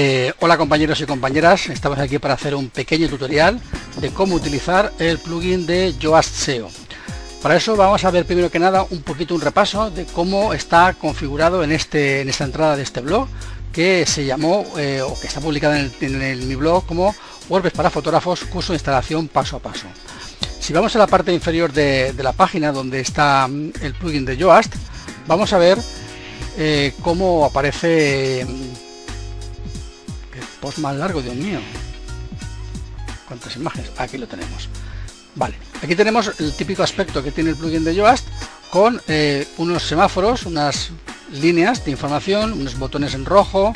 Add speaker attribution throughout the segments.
Speaker 1: Eh, hola compañeros y compañeras, estamos aquí para hacer un pequeño tutorial de cómo utilizar el plugin de Yoast SEO. Para eso vamos a ver primero que nada un poquito un repaso de cómo está configurado en, este, en esta entrada de este blog que se llamó eh, o que está publicada en, mi blog como WordPress para fotógrafos curso de instalación paso a paso. Si vamos a la parte inferior de, la página donde está mm, el plugin de Yoast, vamos a ver eh, cómo aparece post más largo, Dios mío. ¿Cuántas imágenes? Aquí lo tenemos. Vale, aquí tenemos el típico aspecto que tiene el plugin de Yoast con eh, unos semáforos, unas líneas de información, unos botones en rojo,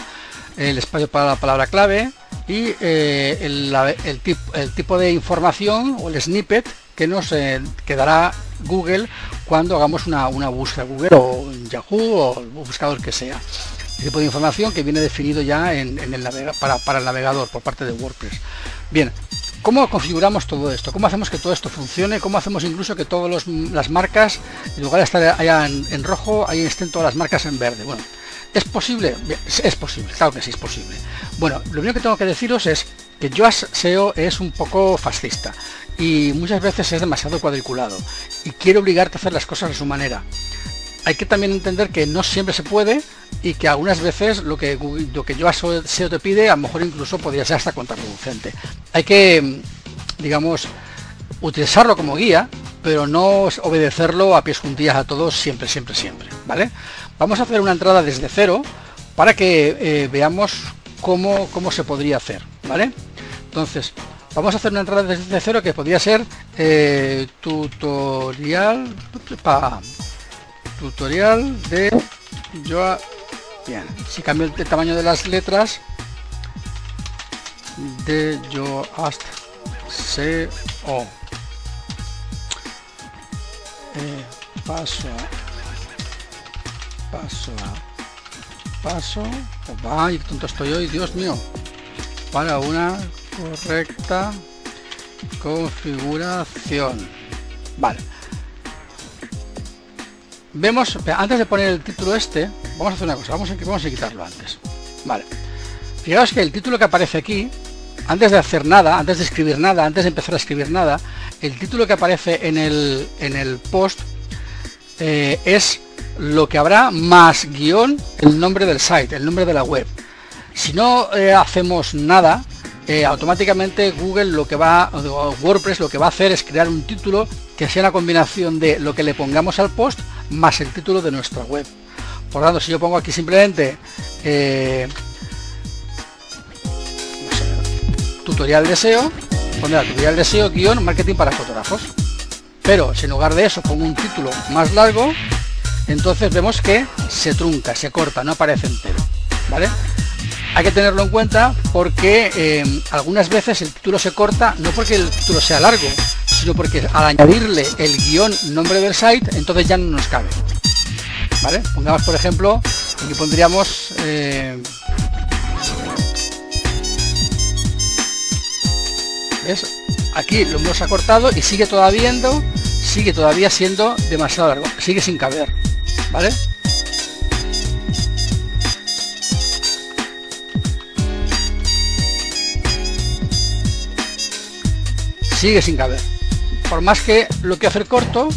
Speaker 1: el espacio para la palabra clave y eh, el, tipo de información o el snippet que nos eh, quedará Google cuando hagamos una, búsqueda Google o Yahoo o el buscador que sea tipo de información que viene definido ya en, el para, el navegador por parte de WordPress. Bien, ¿cómo configuramos todo esto? ¿Cómo hacemos que todo esto funcione? ¿Cómo hacemos incluso que todas las marcas, en lugar de estar allá en, rojo, ahí estén todas las marcas en verde? Bueno, ¿es posible? Es posible, claro que sí es posible. Bueno, lo único que tengo que deciros es que Yoast SEO es un poco fascista y muchas veces es demasiado cuadriculado y quiere obligarte a hacer las cosas de su manera hay que también entender que no siempre se puede y que algunas veces lo que, lo que yo SEO te pide a lo mejor incluso podría ser hasta contraproducente. Hay que, digamos, utilizarlo como guía, pero no obedecerlo a pies juntillas a todos siempre, siempre, siempre. ¿Vale? Vamos a hacer una entrada desde cero para que eh, veamos cómo, cómo se podría hacer. ¿Vale? Entonces, vamos a hacer una entrada desde cero que podría ser eh, tutorial para tutorial de yo bien. Si cambio el tamaño de las letras de yo hasta o. Eh, paso paso paso ay tonto estoy hoy dios mío. Para una correcta configuración. Vale vemos, antes de poner el título este, vamos a hacer una cosa, vamos a, vamos a quitarlo antes. Vale. Fijaos que el título que aparece aquí, antes de hacer nada, antes de escribir nada, antes de empezar a escribir nada, el título que aparece en el, en el post eh, es lo que habrá más guion el nombre del site, el nombre de la web. Si no eh, hacemos nada, eh, automáticamente Google lo que va, WordPress lo que va a hacer es crear un título que sea la combinación de lo que le pongamos al post más el título de nuestra web. Por lo tanto, si yo pongo aquí simplemente eh, tutorial de SEO, pondrá tutorial de SEO guion marketing para fotógrafos. Pero si en lugar de eso pongo un título más largo, entonces vemos que se trunca, se corta, no aparece entero. ¿Vale? Hay que tenerlo en cuenta porque eh, algunas veces el título se corta no porque el título sea largo, sino porque al añadirle el guion nombre del site, entonces ya no nos cabe. ¿Vale? Pongamos por ejemplo, aquí pondríamos eh. Aquí lo hemos acortado y sigue todavía sigue todavía siendo demasiado largo, sigue sin caber, ¿vale? sigue sin caber. Por más que lo que hacer corto,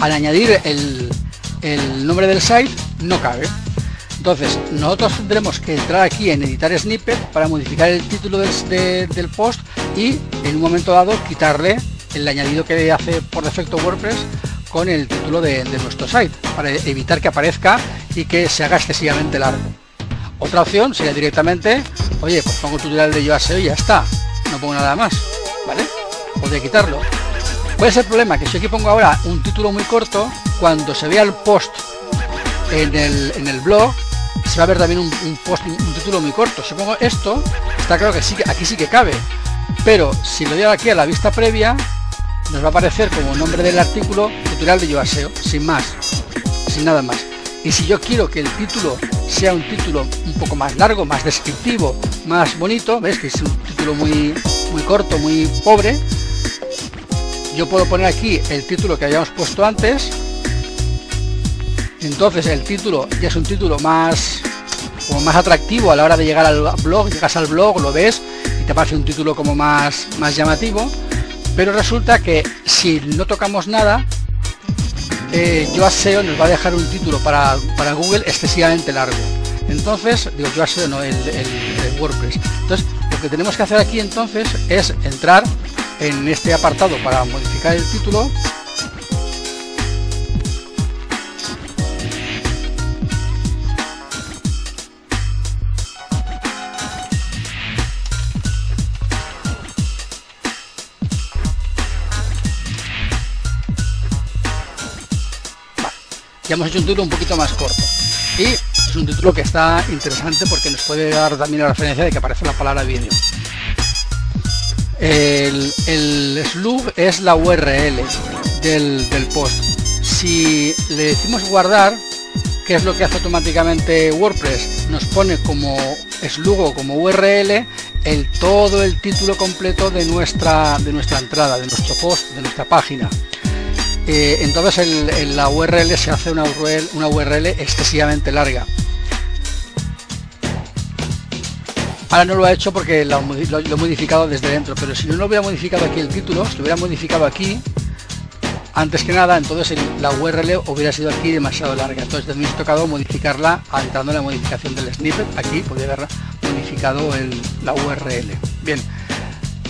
Speaker 1: al añadir el, nombre del site, no cabe. Entonces, nosotros tendremos que entrar aquí en editar snippet para modificar el título del, post y en un momento dado quitarle el añadido que hace por defecto WordPress con el título de, nuestro site para evitar que aparezca y que se haga excesivamente largo. Otra opción sería directamente, oye, pues pongo tutorial de Yoast y ya está, no pongo nada más, ¿vale? de quitarlo. ¿Cuál es el problema? Que si aquí pongo ahora un título muy corto, cuando se vea el post en el, en el blog, se va a ver también un, post, un, título muy corto. Si pongo esto, está claro que sí, aquí sí que cabe. Pero si lo doy aquí a la vista previa, nos va a aparecer como nombre del artículo tutorial de Yoaseo, sin más, sin nada más. Y si yo quiero que el título sea un título un poco más largo, más descriptivo, más bonito, ves que es un título muy, muy corto, muy pobre, yo puedo poner aquí el título que hayamos puesto antes entonces el título ya es un título más como más atractivo a la hora de llegar al blog, llegas al blog, lo ves y te parece un título como más, más llamativo, pero resulta que si no tocamos nada, eh, SEO nos va a dejar un título para, Google excesivamente largo. Entonces, digo yo SEO no, el, el WordPress. Entonces, lo que tenemos que hacer aquí entonces es entrar en este apartado para modificar el título. Ya hemos hecho un título un poquito más corto. Y es un título que está interesante porque nos puede dar también la referencia de que aparece la palabra vídeo el, el, slug es la URL del, post. Si le decimos guardar que es lo que hace automáticamente WordPress nos pone como slug o como URL el todo el título completo de nuestra de nuestra entrada de nuestro post de nuestra página. Eh, entonces en la URL se hace una URL, una URL excesivamente larga. Ahora no lo ha hecho porque lo, he modificado desde dentro, pero si no lo hubiera modificado aquí el título, si lo hubiera modificado aquí, antes que nada, entonces la URL hubiera sido aquí demasiado larga. Entonces también he tocado modificarla entrando en la modificación del snippet. Aquí podría haber modificado la URL. Bien,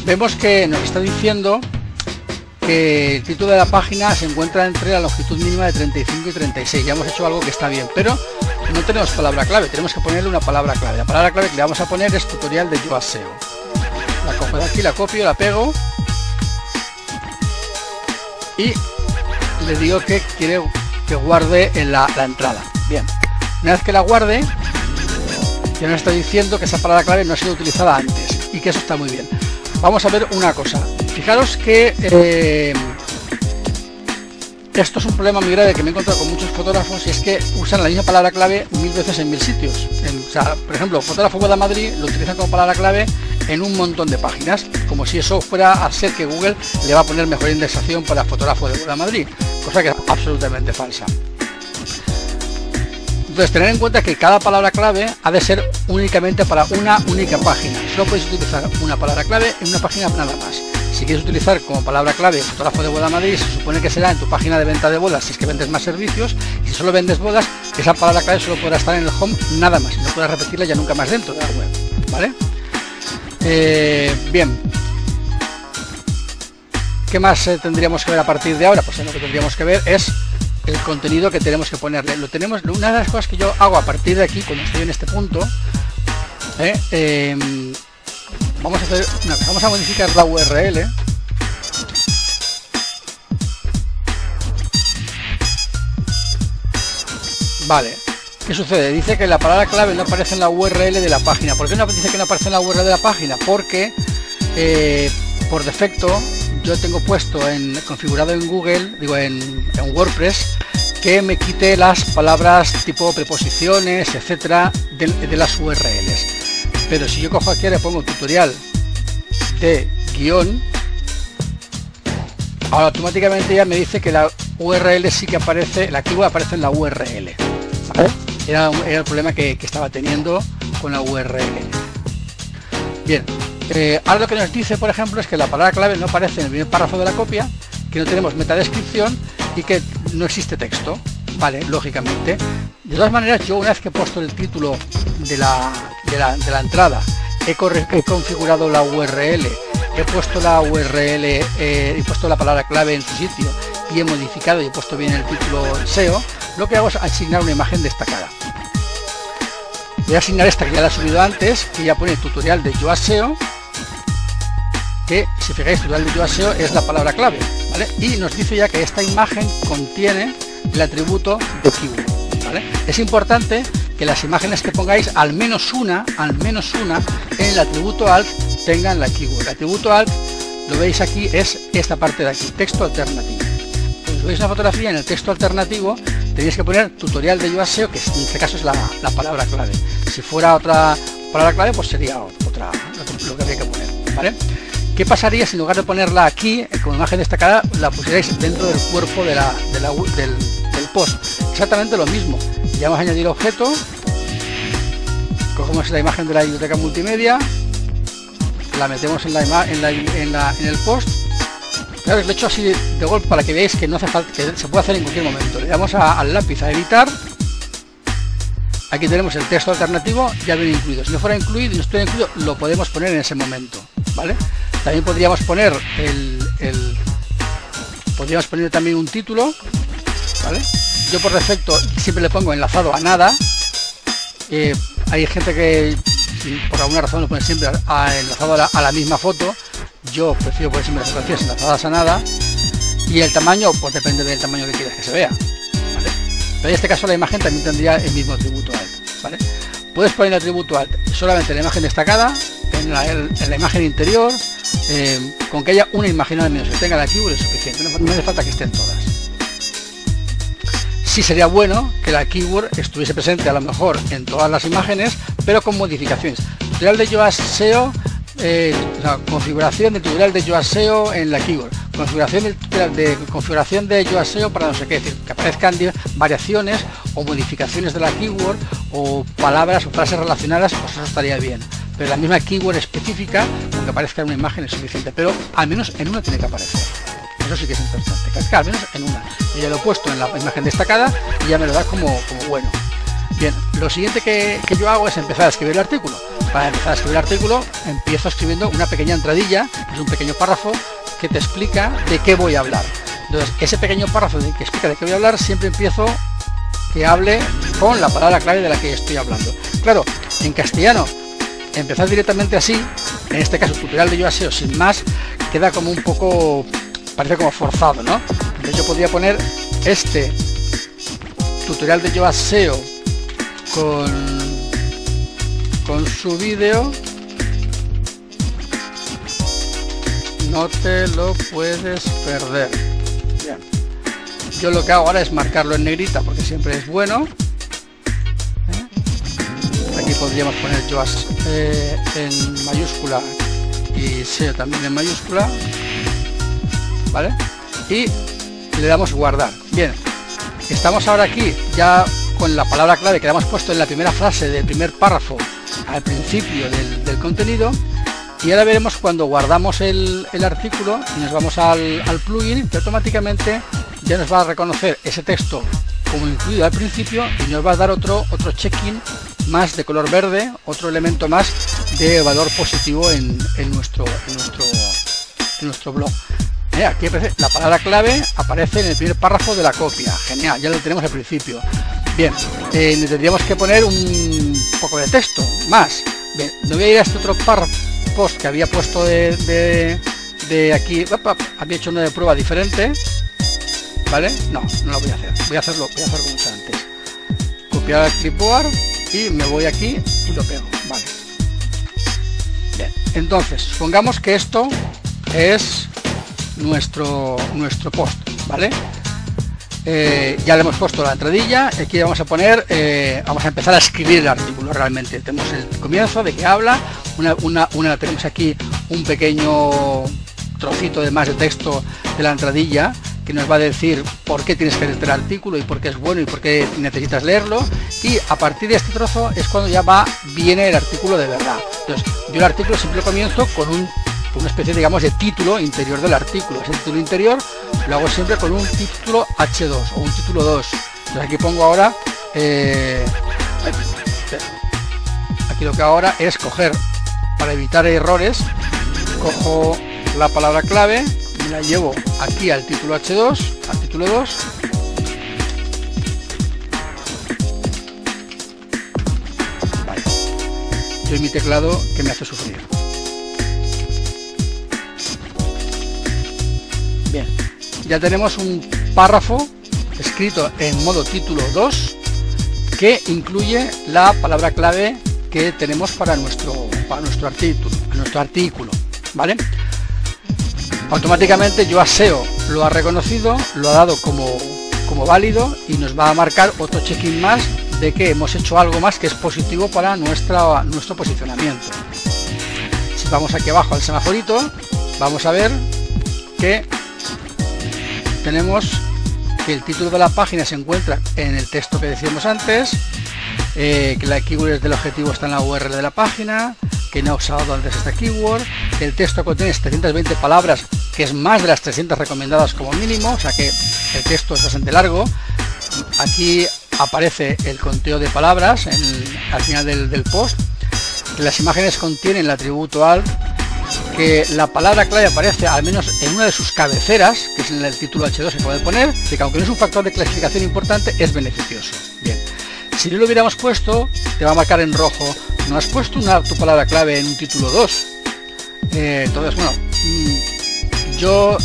Speaker 1: vemos que nos está diciendo que el título de la página se encuentra entre la longitud mínima de 35 y 36. Ya hemos hecho algo que está bien, pero no tenemos palabra clave, tenemos que ponerle una palabra clave. La palabra clave que le vamos a poner es tutorial de Yoaseo. La cojo de aquí, la copio, la pego y le digo que quiere que guarde en la, la entrada. Bien, una vez que la guarde, ya nos está diciendo que esa palabra clave no ha sido utilizada antes y que eso está muy bien. Vamos a ver una cosa. Fijaros que eh, esto es un problema muy grave que me he encontrado con muchos fotógrafos y es que usan la misma palabra clave mil veces en mil sitios. por ejemplo, fotógrafo de Madrid lo utilizan como palabra clave en un montón de páginas, como si eso fuera a ser que Google le va a poner mejor indexación para fotógrafo de Madrid, cosa que es absolutamente falsa. Entonces, tener en cuenta que cada palabra clave ha de ser únicamente para una única página. Solo podéis utilizar una palabra clave en una página nada más. Si quieres utilizar como palabra clave fotógrafo de boda Madrid, se supone que será en tu página de venta de bodas si es que vendes más servicios. Y si solo vendes bodas, esa palabra clave solo podrá estar en el home nada más. No podrás repetirla ya nunca más dentro de la web. ¿Vale? Eh, bien. ¿Qué más eh, tendríamos que ver a partir de ahora? Pues lo que tendríamos que ver es el contenido que tenemos que ponerle. Lo tenemos, una de las cosas que yo hago a partir de aquí, cuando estoy en este punto, ¿eh? Vamos a modificar la URL vale ¿qué sucede? dice que la palabra clave no aparece en la URL de la página ¿por qué no dice que no aparece en la URL de la página? porque eh, por defecto yo tengo puesto en configurado en Google digo en, WordPress que me quite las palabras tipo preposiciones etcétera de las URLs pero si yo cojo aquí le pongo tutorial de guion ahora automáticamente ya me dice que la URL sí que aparece la keyword aparece en la URL era, el problema que, estaba teniendo con la URL bien eh, ahora lo que nos dice por ejemplo es que la palabra clave no aparece en el primer párrafo de la copia que no tenemos metadescripción y que no existe texto. Vale lógicamente. De todas maneras yo una vez que he puesto el título de la, de la, entrada, he, configurado la URL, he puesto la URL, eh, he puesto la palabra clave en su sitio y he modificado y he puesto bien el título SEO, lo que hago es asignar una imagen destacada. Voy a asignar esta que ya la he subido antes, que ya pone tutorial de SEO que si fijáis tutorial de SEO es la palabra clave, Y nos dice ya que esta imagen contiene el atributo de keyword. Es importante que las imágenes que pongáis, al menos una, al menos una, en el atributo alt tengan la keyword. El atributo alt, lo veis aquí, es esta parte de aquí, texto alternativo. Cuando veis una fotografía en el texto alternativo, tenéis que poner tutorial de Yoaseo, que en este caso es la, palabra clave. Si fuera otra palabra clave, pues sería otra lo que habría que poner. ¿vale? ¿Qué pasaría si en lugar de ponerla aquí, con imagen destacada, la pusierais dentro del cuerpo de la, del post? Exactamente lo mismo. Ya vamos a añadir objeto. cogemos la imagen de la biblioteca multimedia, la metemos en, la, en, la, en, el post. Claro, lo he hecho así de, golpe para que veáis que no hace falta, que se puede hacer en cualquier momento. Le damos al lápiz a editar. Aquí tenemos el texto alternativo, ya viene incluido. Si no fuera incluido y no estuviera incluido, lo podemos poner en ese momento. ¿Vale? También podríamos poner el, el podríamos poner también un título. ¿Vale? Yo por defecto siempre le pongo enlazado a nada. Eh, hay gente que por alguna razón lo pone siempre enlazado a la, misma foto. Yo prefiero poner siempre las fotografías enlazadas a nada. Y el tamaño, pues depende del tamaño que quieras que se vea. Pero en este caso la imagen también tendría el mismo atributo alt. Puedes poner el atributo alt solamente en la imagen destacada, en la, imagen interior, eh, con que haya una imagen al menos que tenga la keyword es suficiente. No, no hace falta que estén todas sí sería bueno que la keyword estuviese presente a lo mejor en todas las imágenes, pero con modificaciones. Tutorial de Yoast SEO, eh, configuración del tutorial de Yoast SEO en la keyword, configuración de, configuración de Yoast SEO para no sé qué, decir, que aparezcan variaciones o modificaciones de la keyword o palabras o frases relacionadas, pues eso estaría bien. Pero la misma keyword específica, aunque aparezca en una imagen es suficiente, pero al menos en una tiene que aparecer. Eso sí que es importante, que al menos en una. Y ya lo he puesto en la imagen destacada y ya me lo da como, bueno. Bien, lo siguiente que, yo hago es empezar a escribir el artículo. Para empezar a escribir el artículo, empiezo escribiendo una pequeña entradilla, es un pequeño párrafo que te explica de qué voy a hablar. Entonces, ese pequeño párrafo que explica de qué voy a hablar, siempre empiezo que hable con la palabra clave de la que estoy hablando. Claro, en castellano, empezar directamente así, en este caso tutorial de yo aseo sin más, queda como un poco parece como forzado, ¿no? Entonces yo podría poner este tutorial de Yoast SEO con, con su vídeo no te lo puedes perder Bien. yo lo que hago ahora es marcarlo en negrita porque siempre es bueno ¿eh? aquí podríamos poner Yoast eh, en mayúscula y SEO también en mayúscula Y le damos guardar. Bien, estamos ahora aquí ya con la palabra clave que le hemos puesto en la primera frase del primer párrafo al principio del, contenido y ahora veremos cuando guardamos el, artículo y nos vamos al, plugin que automáticamente ya nos va a reconocer ese texto como incluido al principio y nos va a dar otro otro check-in más de color verde otro elemento más de valor positivo en, nuestro nuestro en nuestro blog eh, aquí la palabra clave aparece en el primer párrafo de la copia. Genial, ya lo tenemos al principio. Bien, eh, tendríamos que poner un poco de texto más. Bien, no voy a ir a este otro párrafo post que había puesto de, de, aquí. había hecho una de prueba diferente. ¿Vale? No, no lo voy a hacer. Voy a hacerlo, voy a hacerlo como antes. Copiar el clipboard y me voy aquí y lo pego. Vale. Bien, entonces, supongamos que esto es nuestro, nuestro post, ¿vale? Eh, ya le hemos puesto la entradilla, aquí vamos a poner, eh, vamos a empezar a escribir el artículo realmente. Tenemos el comienzo de que habla, una, una, tenemos aquí un pequeño trocito de más de texto de la entradilla que nos va a decir por qué tienes que leer el artículo y por qué es bueno y por qué necesitas leerlo y a partir de este trozo es cuando ya va viene el artículo de verdad entonces yo el artículo siempre comienzo con un una especie, digamos, de título interior del artículo. Ese título interior lo hago siempre con un título H2 o un título 2. Entonces aquí pongo ahora, eh, aquí lo que ahora es coger, para evitar errores, cojo la palabra clave, me la llevo aquí al título H2, al título 2, Yo mi teclado que me hace sufrir. Ya tenemos un párrafo escrito en modo título 2 que incluye la palabra clave que tenemos para nuestro, para nuestro artículo, nuestro artículo, ¿vale? Automáticamente yo aseo lo ha reconocido, lo ha dado como, como válido y nos va a marcar otro check-in más de que hemos hecho algo más que es positivo para nuestra, nuestro posicionamiento. Si vamos aquí abajo al semaforito, vamos a ver que tenemos que el título de la página se encuentra en el texto que decíamos antes eh, que la keyword del objetivo está en la URL de la página, que no ha usado antes esta keyword, que el texto contiene 720 palabras, que es más de las 300 recomendadas como mínimo, o sea que el texto es bastante largo. Aquí aparece el conteo de palabras al final del, post. Las imágenes contienen el atributo alt, que la palabra clave aparece al menos en una de sus cabeceras, que es en el título H2 se puede poner, que aunque no es un factor de clasificación importante, es beneficioso. Bien, si no lo hubiéramos puesto, te va a marcar en rojo, no has puesto una, tu palabra clave en un título 2. Eh, entonces, bueno, mm, yo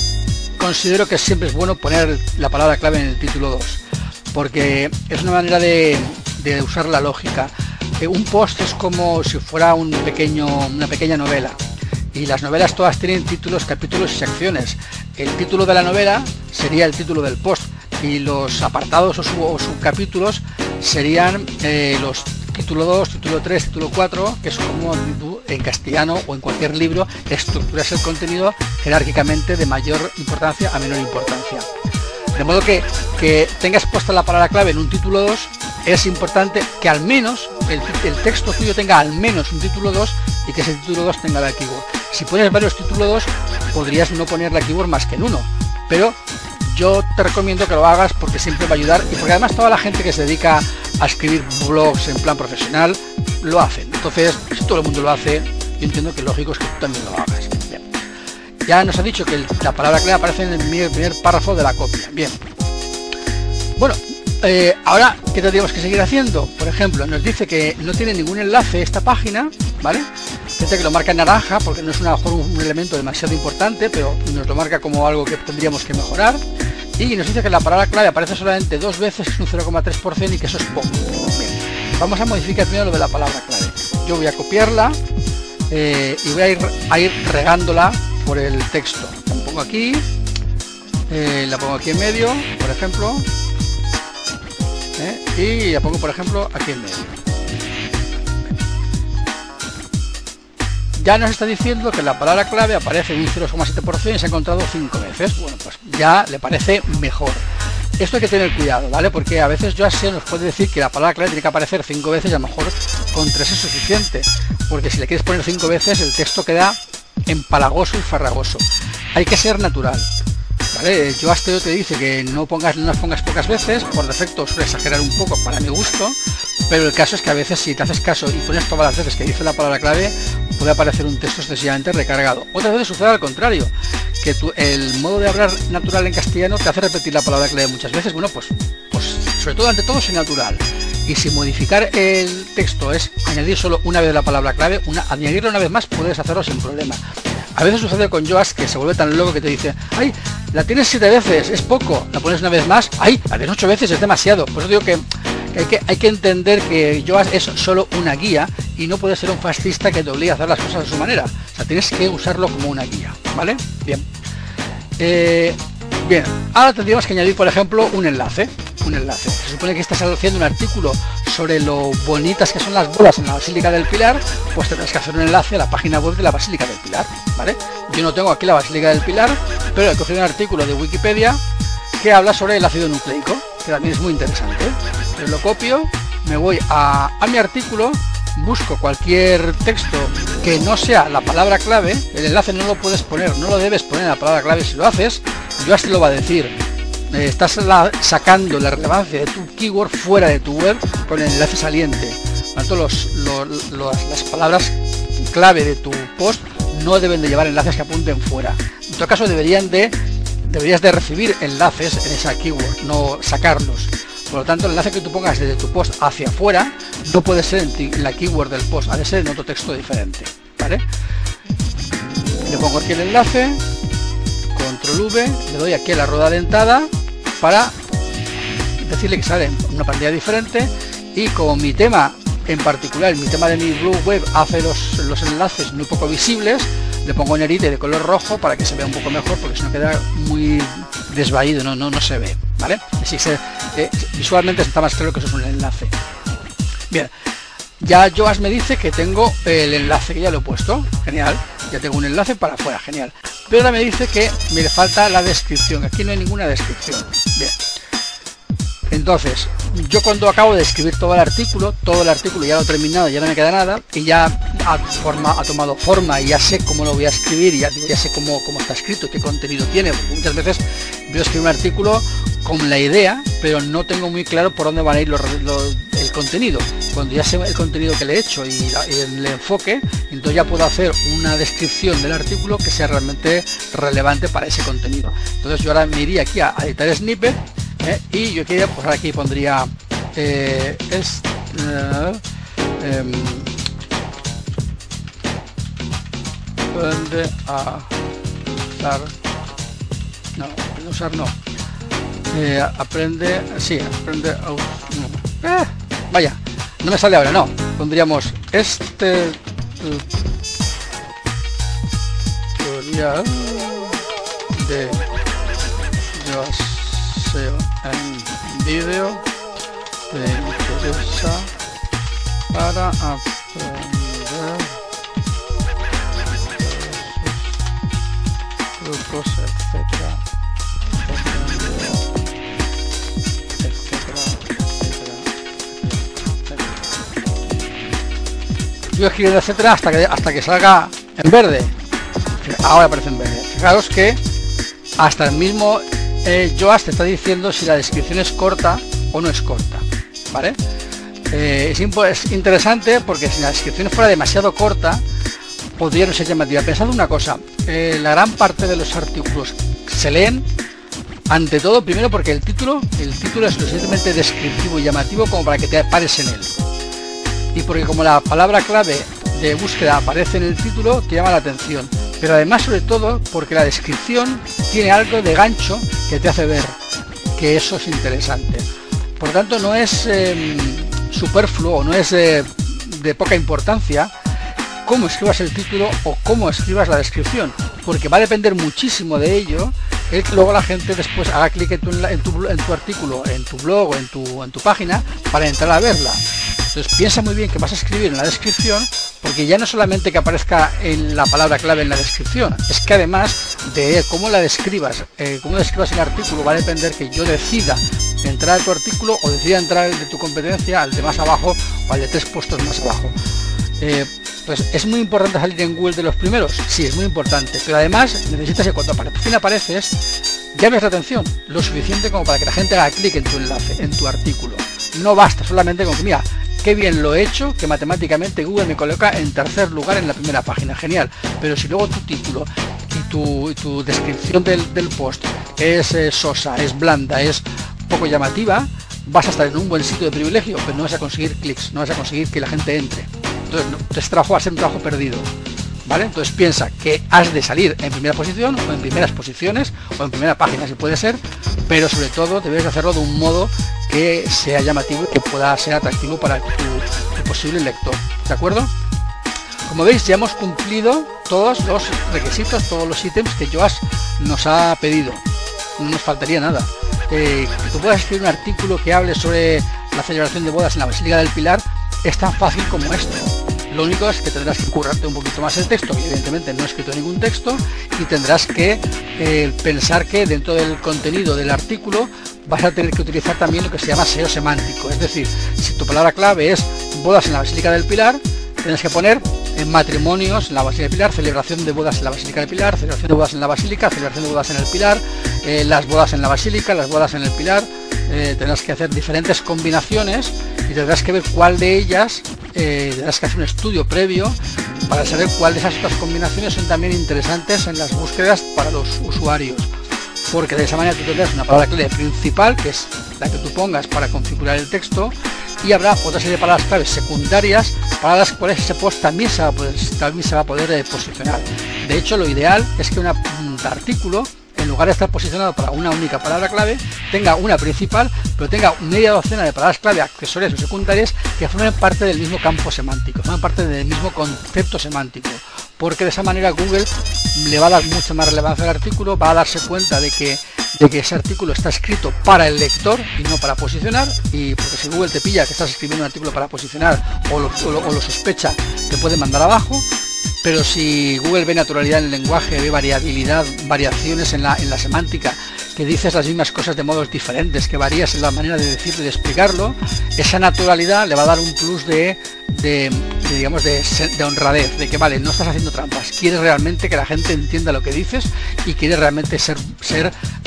Speaker 1: considero que siempre es bueno poner la palabra clave en el título 2 porque es una manera de, usar la lógica. Eh, un post es como si fuera un pequeño, una pequeña novela y las novelas todas tienen títulos, capítulos y secciones. El título de la novela sería el título del post y los apartados o, subcapítulos serían eh, los título 2, título 3, título 4, que es como en castellano o en cualquier libro estructuras el contenido jerárquicamente de mayor importancia a menor importancia. De modo que, que tengas puesta la palabra clave en un título 2, es importante que al menos el, texto tuyo tenga al menos un título 2 y que ese título 2 tenga la keyword. Si pones varios títulos 2, podrías no poner la keyword más que en uno. Pero yo te recomiendo que lo hagas porque siempre va a ayudar y porque además toda la gente que se dedica a escribir blogs en plan profesional lo hacen. Entonces, si todo el mundo lo hace, yo entiendo que lógico es que tú también lo hagas. Ya nos ha dicho que la palabra clave aparece en el primer párrafo de la copia. Bien. Bueno, eh, ahora, ¿qué tendríamos que seguir haciendo? Por ejemplo, nos dice que no tiene ningún enlace esta página, ¿vale? Fíjate que lo marca en naranja porque no es una, un elemento demasiado importante, pero nos lo marca como algo que tendríamos que mejorar. Y nos dice que la palabra clave aparece solamente dos veces, es un 0,3% y que eso es poco. Vamos a modificar primero lo de la palabra clave. Yo voy a copiarla eh, y voy a ir, a ir regándola por el texto. La pongo aquí, eh, la pongo aquí en medio, por ejemplo, eh, y la pongo, por ejemplo, aquí en medio. Ya nos está diciendo que la palabra clave aparece en un 0,7% y se ha encontrado 5 veces. Bueno, pues ya le parece mejor. Esto hay que tener cuidado, ¿vale? Porque a veces yo así nos puede decir que la palabra clave tiene que aparecer 5 veces y a lo mejor con 3 es suficiente. Porque si le quieres poner 5 veces el texto queda empalagoso y farragoso. Hay que ser natural. ¿Vale? Yo te dice que no pongas no las pongas pocas veces, por defecto suele exagerar un poco para mi gusto, pero el caso es que a veces si te haces caso y pones todas las veces que dice la palabra clave, puede aparecer un texto excesivamente recargado. Otras veces sucede al contrario, que el modo de hablar natural en castellano te hace repetir la palabra clave muchas veces. Bueno, pues, pues sobre todo ante todo es natural. Y si modificar el texto es añadir solo una vez la palabra clave, una, añadirla una vez más puedes hacerlo sin problema. A veces sucede con Joas que se vuelve tan loco que te dice, ay, la tienes siete veces, es poco, la pones una vez más, ay, la tienes ocho veces, es demasiado. Por eso digo que hay que, entender que Joas es solo una guía y no puede ser un fascista que te obligue a hacer las cosas de su manera. O sea, tienes que usarlo como una guía, ¿vale? Bien. Eh, bien, ahora tendríamos que añadir, por ejemplo, un enlace un enlace. Se supone que estás haciendo un artículo sobre lo bonitas que son las bolas en la Basílica del Pilar, pues tendrás que hacer un enlace a la página web de la Basílica del Pilar, ¿vale? Yo no tengo aquí la Basílica del Pilar, pero he cogido un artículo de Wikipedia que habla sobre el ácido nucleico, que también es muy interesante. Lo copio, me voy a, mi artículo, busco cualquier texto que no sea la palabra clave, el enlace no lo puedes poner, no lo debes poner la palabra clave si lo haces, yo así lo va a decir eh, estás sacando la relevancia de tu keyword fuera de tu web con el enlace saliente. Tanto los, las palabras clave de tu post no deben de llevar enlaces que apunten fuera. En todo caso deberían de deberías de recibir enlaces en esa keyword, no sacarlos. Por lo tanto, el enlace que tú pongas desde tu post hacia afuera no puede ser en, la keyword del post, ha de ser en otro texto diferente. ¿Vale? Le pongo aquí el enlace, control V, le doy aquí a la rueda dentada para decirle que sale una pantalla diferente y como mi tema en particular, mi tema de mi blue web hace los, los enlaces muy poco visibles, le pongo nerite de color rojo para que se vea un poco mejor porque si no queda muy desvaído, no, no, no se ve, ¿vale? Así se, eh, visualmente está más claro que eso es un enlace. Bien, ya Joas me dice que tengo el enlace que ya lo he puesto, genial, ya tengo un enlace para afuera, genial. Pero ahora me dice que me falta la descripción, aquí no hay ninguna descripción. Bien. Entonces, yo cuando acabo de escribir todo el artículo, todo el artículo ya lo he terminado, ya no me queda nada, y ya ha, tomado forma y ya sé cómo lo voy a escribir, ya, ya sé cómo, está escrito, qué contenido tiene, porque muchas veces voy a escribir un artículo con la idea, pero no tengo muy claro por dónde van a ir el contenido. Cuando ya sé el contenido que le he hecho y, el enfoque, entonces ya puedo hacer una descripción del artículo que sea realmente relevante para ese contenido. Entonces yo ahora me iría aquí a editar snippet ¿eh? y yo quería pues aquí pondría eh, es eh, em, a usar no usar no. Eh, aprende sí aprende a usar vaya no me sale ahora no. Pondríamos este tutorial de en vídeo de interesa para aprender trucos, etcétera, etcétera, etcétera, Yo escribiendo etcétera hasta que hasta que salga en verde. Ahora aparece en verde. Fijaros que hasta el mismo eh, Joas te está diciendo si la descripción es corta o no es corta, ¿vale? Eh, es, interesante porque si la descripción fuera demasiado corta, podría no ser llamativa. Pensad una cosa, eh, la gran parte de los artículos se leen ante todo, primero porque el título, el título es suficientemente descriptivo y llamativo como para que te pares en él. Y porque como la palabra clave de búsqueda aparece en el título, te llama la atención pero además sobre todo porque la descripción tiene algo de gancho que te hace ver que eso es interesante. Por lo tanto, no es em, superfluo, no es de poca importancia cómo escribas el título o cómo escribas la descripción, porque va a depender muchísimo de ello el que luego la gente después haga clic en tu, artículo, en tu blog o en tu, en tu página para entrar a verla. Entonces piensa muy bien que vas a escribir en la descripción porque ya no solamente que aparezca en la palabra clave en la descripción, es que además de cómo la describas, eh, cómo describas el artículo, va a depender que yo decida entrar a tu artículo o decida entrar el de tu competencia, al de más abajo o al de tres puestos más abajo. Eh, pues es muy importante salir en Google de los primeros, sí, es muy importante, pero además necesitas que cuando por fin apareces, llames la atención, lo suficiente como para que la gente haga clic en tu enlace, en tu artículo. No basta solamente con que, mira, qué bien lo he hecho, que matemáticamente Google me coloca en tercer lugar en la primera página, genial. Pero si luego tu título tu, descripción del, post es eh, sosa, es blanda, es poco llamativa, vas a estar en un buen sitio de privilegio, pero no vas a conseguir clics, no vas a conseguir que la gente entre. Entonces, no, este trabajo a ser un trabajo perdido. ¿Vale? Entonces piensa que has de salir en primera posición o en primeras posiciones o en primera página si puede ser, pero sobre todo debes hacerlo de un modo que sea llamativo y que pueda ser atractivo para tu, posible lector. ¿De acuerdo? Como veis ya hemos cumplido todos los requisitos, todos los ítems que Joas nos ha pedido. No nos faltaría nada. Eh, que tú puedas escribir un artículo que hable sobre la celebración de bodas en la Basílica del Pilar es tan fácil como esto. Lo único es que tendrás que currarte un poquito más el texto, evidentemente no he escrito ningún texto, y tendrás que eh, pensar que dentro del contenido del artículo vas a tener que utilizar también lo que se llama SEO semántico. Es decir, si tu palabra clave es bodas en la Basílica del Pilar, tienes que poner matrimonios en la Basílica del Pilar, celebración de bodas en la Basílica del Pilar, celebración de bodas en la Basílica, celebración de bodas en el Pilar, eh, las bodas en la Basílica, las bodas en el Pilar. Eh, tendrás que hacer diferentes combinaciones y tendrás que ver cuál de ellas, eh, tendrás que hacer un estudio previo para saber cuál de esas otras combinaciones son también interesantes en las búsquedas para los usuarios. Porque de esa manera tú tendrás una palabra clave principal, que es la que tú pongas para configurar el texto, y habrá otra serie de palabras claves secundarias para las cuales ese post también se va a poder, también se va a poder eh, posicionar. De hecho, lo ideal es que un artículo en lugar de estar posicionado para una única palabra clave, tenga una principal, pero tenga media docena de palabras clave accesorias o secundarias que formen parte del mismo campo semántico, formen parte del mismo concepto semántico. Porque de esa manera Google le va a dar mucha más relevancia al artículo, va a darse cuenta de que, de que ese artículo está escrito para el lector y no para posicionar. Y porque si Google te pilla que estás escribiendo un artículo para posicionar o lo, o lo sospecha, te puede mandar abajo pero si Google ve naturalidad en el lenguaje, ve variabilidad, variaciones en la, en la semántica, que dices las mismas cosas de modos diferentes, que varías en la manera de decirlo y de explicarlo, esa naturalidad le va a dar un plus de, digamos, de, honradez, de que vale, no estás haciendo trampas, quieres realmente que la gente entienda lo que dices y quieres realmente ser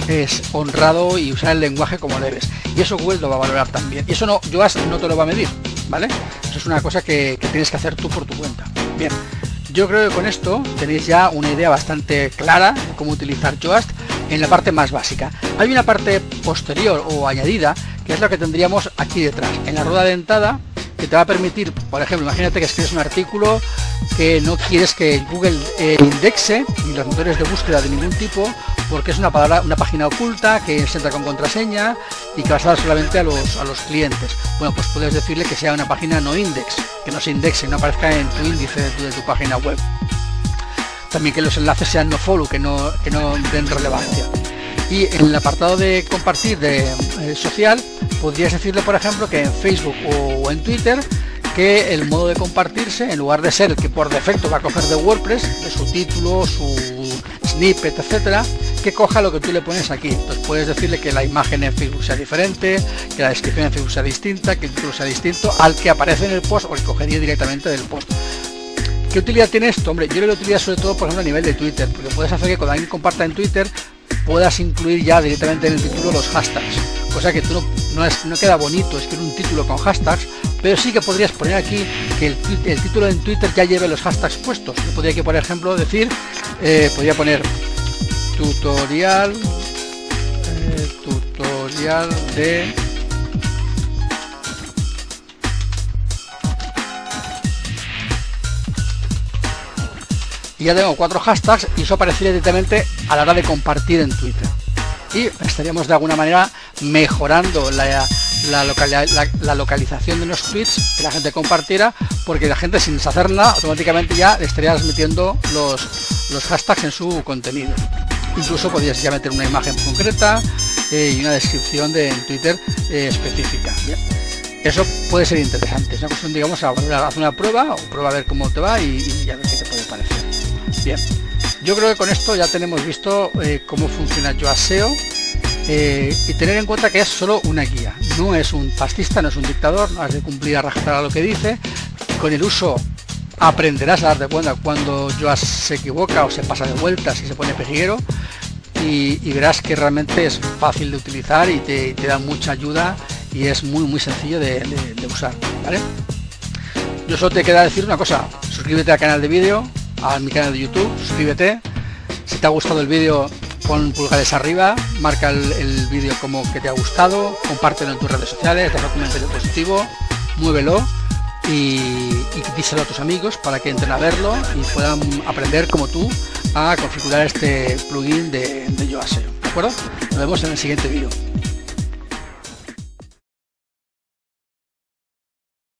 Speaker 1: es honrado y usar el lenguaje como debes. Y eso Google lo va a valorar también. Y eso no, Yoast no te lo va a medir, ¿vale? Eso es una cosa que, que tienes que hacer tú por tu cuenta. Bien, yo creo que con esto tenéis ya una idea bastante clara de cómo utilizar Yoast en la parte más básica. Hay una parte posterior o añadida que es lo que tendríamos aquí detrás. En la rueda dentada que te va a permitir, por ejemplo, imagínate que escribes un artículo que no quieres que Google eh, indexe ni los motores de búsqueda de ningún tipo porque es una palabra, una página oculta que se entra con contraseña y que vas a dar solamente a los, a los clientes. Bueno, pues puedes decirle que sea una página no index, que no se indexe, no aparezca en tu índice de tu, página web. También que los enlaces sean no follow, que no, que no den relevancia. Y en el apartado de compartir de eh, social, podrías decirle, por ejemplo, que en Facebook o en Twitter que el modo de compartirse, en lugar de ser el que por defecto va a coger de WordPress, de su título, su snippet, etcétera, que coja lo que tú le pones aquí. Entonces puedes decirle que la imagen en Facebook sea diferente, que la descripción en Facebook sea distinta, que el título sea distinto al que aparece en el post o que cogería directamente del post. ¿Qué utilidad tiene esto? Hombre, yo lo utilidad sobre todo, por ejemplo, a nivel de Twitter, porque puedes hacer que cuando alguien comparta en Twitter puedas incluir ya directamente en el título los hashtags. Cosa que tú no, no, queda bonito escribir un título con hashtags, pero sí que podrías poner aquí que el, título en Twitter ya lleve los hashtags puestos. Yo podría que, por ejemplo, decir, eh, podría poner tutorial eh, tutorial de y ya tengo cuatro hashtags y eso aparecería directamente a la hora de compartir en Twitter y estaríamos de alguna manera mejorando la, la, localización de los tweets que la gente compartiera porque la gente sin hacer nada automáticamente ya le estaría transmitiendo los, los hashtags en su contenido incluso podrías ya meter una imagen concreta eh, y una descripción de Twitter eh, específica. Eso puede ser interesante, es una cuestión, digamos, hacer una prueba o prueba a ver cómo te va y, y, ver qué te puede parecer. Bien, yo creo que con esto ya tenemos visto eh, cómo funciona Yoaseo y tener en cuenta que es solo una guía, no es un fascista, no es un dictador, no has de cumplir a rajatabla lo que dice, con el uso aprenderás a darte cuenta cuando Joas se equivoca o se pasa de vueltas y se pone pejiguero y, verás que realmente es fácil de utilizar y te, da mucha ayuda y es muy muy sencillo de, usar ¿vale? yo solo te queda decir una cosa. Suscríbete al canal de vídeo a mi canal de youtube suscríbete. Si te ha gustado el vídeo pon pulgares arriba marca el, vídeo como que te ha gustado compártelo en tus redes sociales deja un comentario positivo muévelo y, y díselo a tus amigos para que entren a verlo y puedan aprender como tú a configurar este plugin de, de. ¿De acuerdo? Nos vemos en el siguiente vídeo.